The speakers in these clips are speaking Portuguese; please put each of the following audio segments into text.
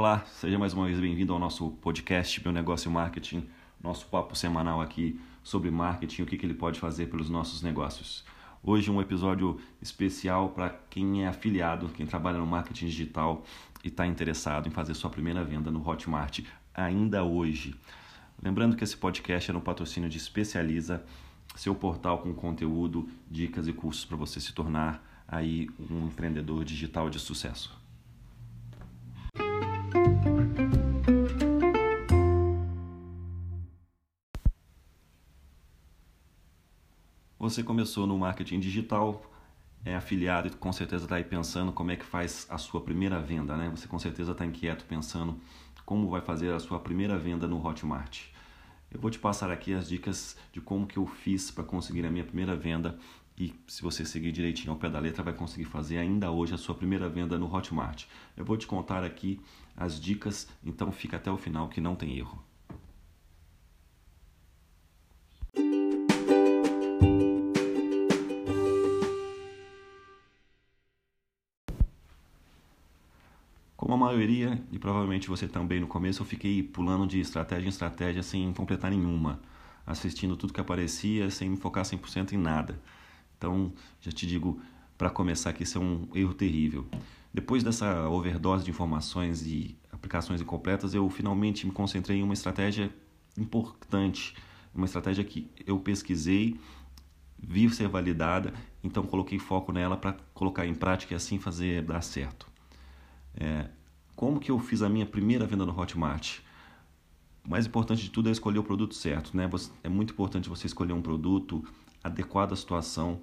olá, seja mais uma vez bem-vindo ao nosso podcast Meu Negócio Marketing, nosso papo semanal aqui sobre marketing, o que, que ele pode fazer pelos nossos negócios. Hoje um episódio especial para quem é afiliado, quem trabalha no marketing digital e está interessado em fazer sua primeira venda no Hotmart ainda hoje. Lembrando que esse podcast é no patrocínio de Especializa, seu portal com conteúdo, dicas e cursos para você se tornar aí um empreendedor digital de sucesso. Você começou no marketing digital, é afiliado e com certeza está aí pensando como é que faz a sua primeira venda, né? Você com certeza está inquieto pensando como vai fazer a sua primeira venda no Hotmart. Eu vou te passar aqui as dicas de como que eu fiz para conseguir a minha primeira venda e se você seguir direitinho ao pé da letra vai conseguir fazer ainda hoje a sua primeira venda no Hotmart. Eu vou te contar aqui as dicas, então fica até o final que não tem erro. Maioria, e provavelmente você também no começo, eu fiquei pulando de estratégia em estratégia sem completar nenhuma, assistindo tudo que aparecia sem me focar 100% em nada. Então, já te digo, para começar, que isso é um erro terrível. Depois dessa overdose de informações e aplicações incompletas, eu finalmente me concentrei em uma estratégia importante, uma estratégia que eu pesquisei, vi ser validada, então coloquei foco nela para colocar em prática e assim fazer dar certo. É, como que eu fiz a minha primeira venda no Hotmart? O mais importante de tudo é escolher o produto certo, né? É muito importante você escolher um produto adequado à situação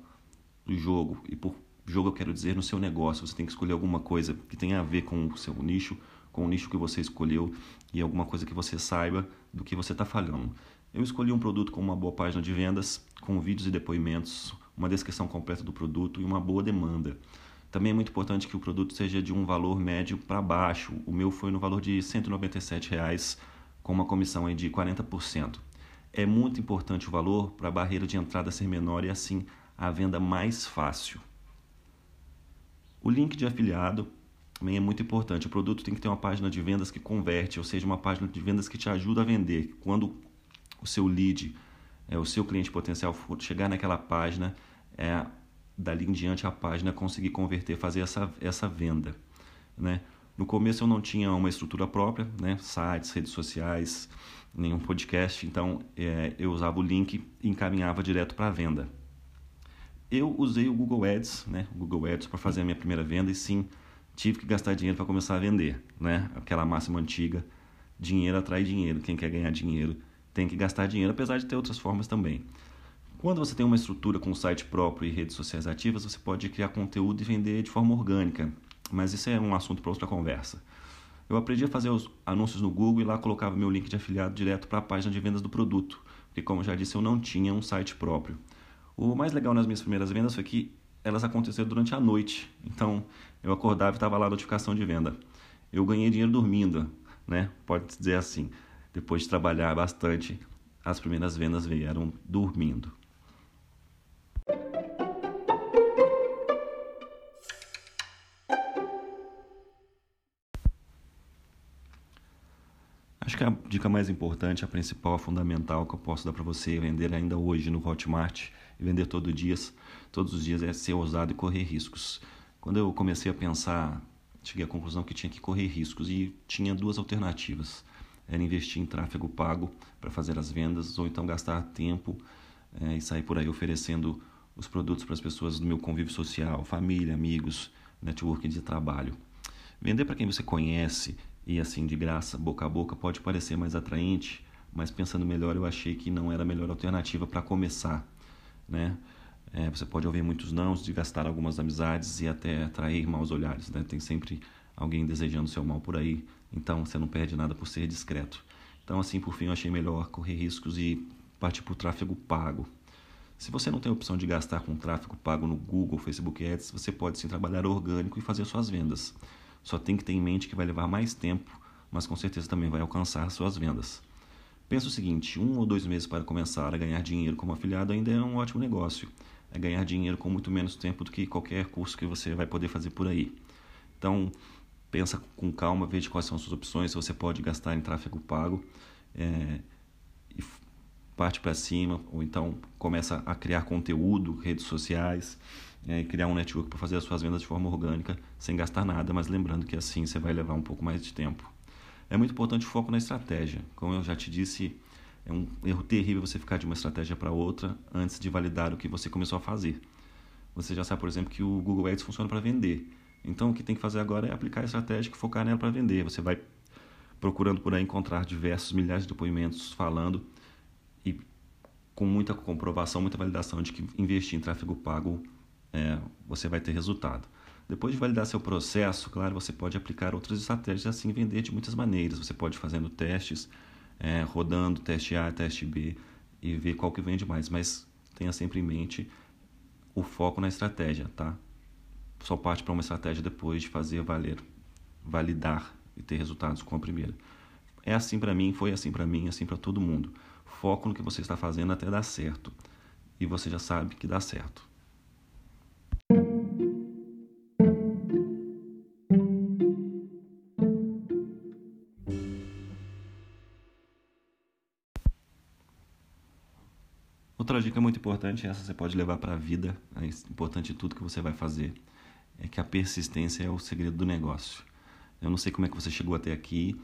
do jogo. E por jogo eu quero dizer no seu negócio. Você tem que escolher alguma coisa que tenha a ver com o seu nicho, com o nicho que você escolheu e alguma coisa que você saiba do que você está falhando. Eu escolhi um produto com uma boa página de vendas, com vídeos e depoimentos, uma descrição completa do produto e uma boa demanda. Também é muito importante que o produto seja de um valor médio para baixo. O meu foi no valor de 197 reais, com uma comissão de 40%. É muito importante o valor para a barreira de entrada ser menor e assim a venda mais fácil. O link de afiliado também é muito importante. O produto tem que ter uma página de vendas que converte, ou seja, uma página de vendas que te ajuda a vender. Quando o seu lead, é, o seu cliente potencial for chegar naquela página, é, dali em diante a página conseguir converter, fazer essa, essa venda. Né? No começo eu não tinha uma estrutura própria, né? sites, redes sociais, nenhum podcast, então é, eu usava o link e encaminhava direto para a venda. Eu usei o Google Ads, né? o Google Ads para fazer a minha primeira venda e sim, tive que gastar dinheiro para começar a vender. Né? Aquela máxima antiga, dinheiro atrai dinheiro, quem quer ganhar dinheiro tem que gastar dinheiro, apesar de ter outras formas também. Quando você tem uma estrutura com site próprio e redes sociais ativas, você pode criar conteúdo e vender de forma orgânica, mas isso é um assunto para outra conversa. Eu aprendi a fazer os anúncios no Google e lá colocava meu link de afiliado direto para a página de vendas do produto, porque, como já disse, eu não tinha um site próprio. O mais legal nas minhas primeiras vendas foi que elas aconteceram durante a noite, então eu acordava e estava lá a notificação de venda. Eu ganhei dinheiro dormindo, né? Pode dizer assim. Depois de trabalhar bastante, as primeiras vendas vieram dormindo. Acho que a dica mais importante, a principal, a fundamental que eu posso dar para você vender ainda hoje no Hotmart e vender todo dia, todos os dias é ser ousado e correr riscos. Quando eu comecei a pensar, cheguei à conclusão que tinha que correr riscos e tinha duas alternativas. Era investir em tráfego pago para fazer as vendas ou então gastar tempo é, e sair por aí oferecendo os produtos para as pessoas do meu convívio social, família, amigos, networking de trabalho. Vender para quem você conhece e assim de graça, boca a boca, pode parecer mais atraente, mas pensando melhor, eu achei que não era a melhor alternativa para começar, né? É, você pode ouvir muitos nãos, de gastar algumas amizades e até atrair maus olhares, né? Tem sempre alguém desejando seu mal por aí, então você não perde nada por ser discreto. Então, assim, por fim, eu achei melhor correr riscos e partir para o tráfego pago. Se você não tem a opção de gastar com tráfego pago no Google, Facebook Ads, você pode sim trabalhar orgânico e fazer suas vendas. Só tem que ter em mente que vai levar mais tempo, mas com certeza também vai alcançar suas vendas. Pensa o seguinte: um ou dois meses para começar a ganhar dinheiro como afiliado ainda é um ótimo negócio. É ganhar dinheiro com muito menos tempo do que qualquer curso que você vai poder fazer por aí. Então, pensa com calma, veja quais são as suas opções, se você pode gastar em tráfego pago. É, parte para cima, ou então começa a criar conteúdo, redes sociais, é, criar um network para fazer as suas vendas de forma orgânica, sem gastar nada, mas lembrando que assim você vai levar um pouco mais de tempo. É muito importante o foco na estratégia. Como eu já te disse, é um erro terrível você ficar de uma estratégia para outra antes de validar o que você começou a fazer. Você já sabe, por exemplo, que o Google Ads funciona para vender. Então, o que tem que fazer agora é aplicar a estratégia e focar nela para vender. Você vai procurando por aí encontrar diversos milhares de depoimentos falando e com muita comprovação, muita validação de que investir em tráfego pago é, você vai ter resultado. Depois de validar seu processo, claro, você pode aplicar outras estratégias e assim vender de muitas maneiras. Você pode fazendo testes, é, rodando teste A, teste B e ver qual que vende mais. Mas tenha sempre em mente o foco na estratégia, tá? Só parte para uma estratégia depois de fazer valer, validar e ter resultados com a primeira. É assim para mim, foi assim para mim, assim para todo mundo. Foco no que você está fazendo até dar certo. E você já sabe que dá certo. Outra dica muito importante, essa você pode levar para a vida, é importante tudo que você vai fazer, é que a persistência é o segredo do negócio. Eu não sei como é que você chegou até aqui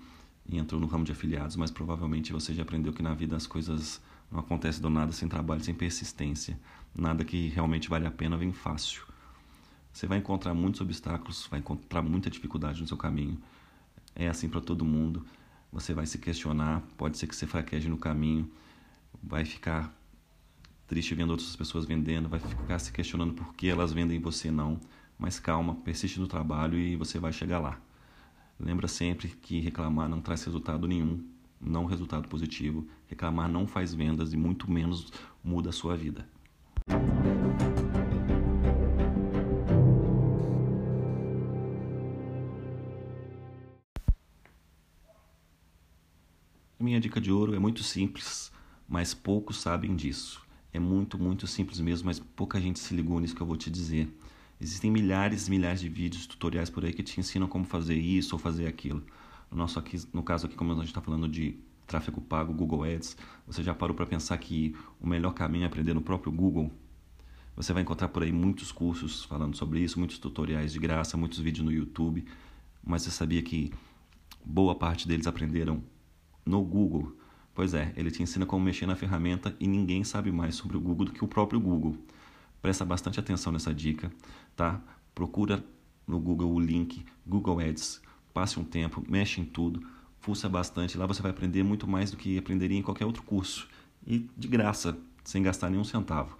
e entrou no ramo de afiliados, mas provavelmente você já aprendeu que na vida as coisas não acontecem do nada sem trabalho, sem persistência. Nada que realmente vale a pena vem fácil. Você vai encontrar muitos obstáculos, vai encontrar muita dificuldade no seu caminho. É assim para todo mundo. Você vai se questionar, pode ser que você fraqueje no caminho, vai ficar triste vendo outras pessoas vendendo, vai ficar se questionando por que elas vendem e você não. Mas calma, persiste no trabalho e você vai chegar lá. Lembra sempre que reclamar não traz resultado nenhum, não resultado positivo. Reclamar não faz vendas e muito menos muda a sua vida. Minha dica de ouro é muito simples, mas poucos sabem disso. É muito, muito simples mesmo, mas pouca gente se ligou nisso que eu vou te dizer. Existem milhares e milhares de vídeos, tutoriais por aí que te ensinam como fazer isso ou fazer aquilo. No, nosso aqui, no caso aqui, como a gente está falando de tráfego pago, Google Ads, você já parou para pensar que o melhor caminho é aprender no próprio Google? Você vai encontrar por aí muitos cursos falando sobre isso, muitos tutoriais de graça, muitos vídeos no YouTube, mas você sabia que boa parte deles aprenderam no Google? Pois é, ele te ensina como mexer na ferramenta e ninguém sabe mais sobre o Google do que o próprio Google. Presta bastante atenção nessa dica, tá? Procura no Google o link Google Ads, passe um tempo, mexe em tudo, fuça bastante, lá você vai aprender muito mais do que aprenderia em qualquer outro curso e de graça, sem gastar nenhum centavo.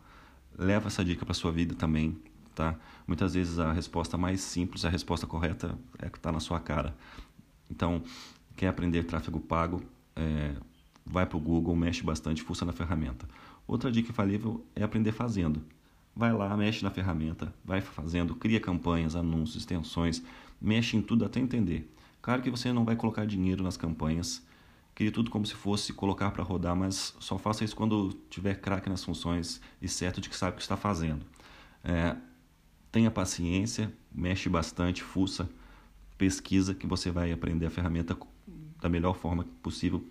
Leva essa dica para sua vida também, tá? Muitas vezes a resposta mais simples, a resposta correta é que está na sua cara. Então, quer aprender tráfego pago? É, vai para o Google, mexe bastante, fuça na ferramenta. Outra dica infalível é aprender fazendo. Vai lá, mexe na ferramenta, vai fazendo, cria campanhas, anúncios, extensões, mexe em tudo até entender. Claro que você não vai colocar dinheiro nas campanhas, crie tudo como se fosse colocar para rodar, mas só faça isso quando tiver craque nas funções e certo de que sabe o que está fazendo. É, tenha paciência, mexe bastante, fuça, pesquisa que você vai aprender a ferramenta da melhor forma possível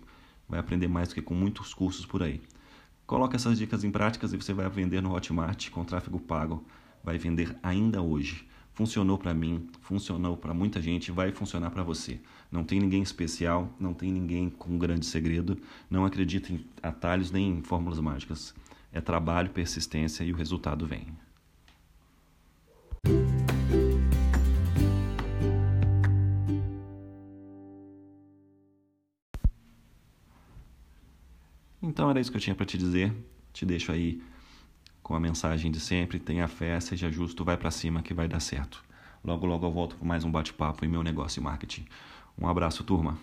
vai aprender mais do que com muitos cursos por aí. Coloque essas dicas em práticas e você vai vender no Hotmart com tráfego pago. Vai vender ainda hoje. Funcionou para mim, funcionou para muita gente, vai funcionar para você. Não tem ninguém especial, não tem ninguém com um grande segredo. Não acredita em atalhos nem em fórmulas mágicas. É trabalho, persistência e o resultado vem. Então era isso que eu tinha para te dizer. Te deixo aí com a mensagem de sempre: tenha fé, seja justo, vai para cima que vai dar certo. Logo, logo eu volto com mais um bate-papo em meu negócio e marketing. Um abraço, turma.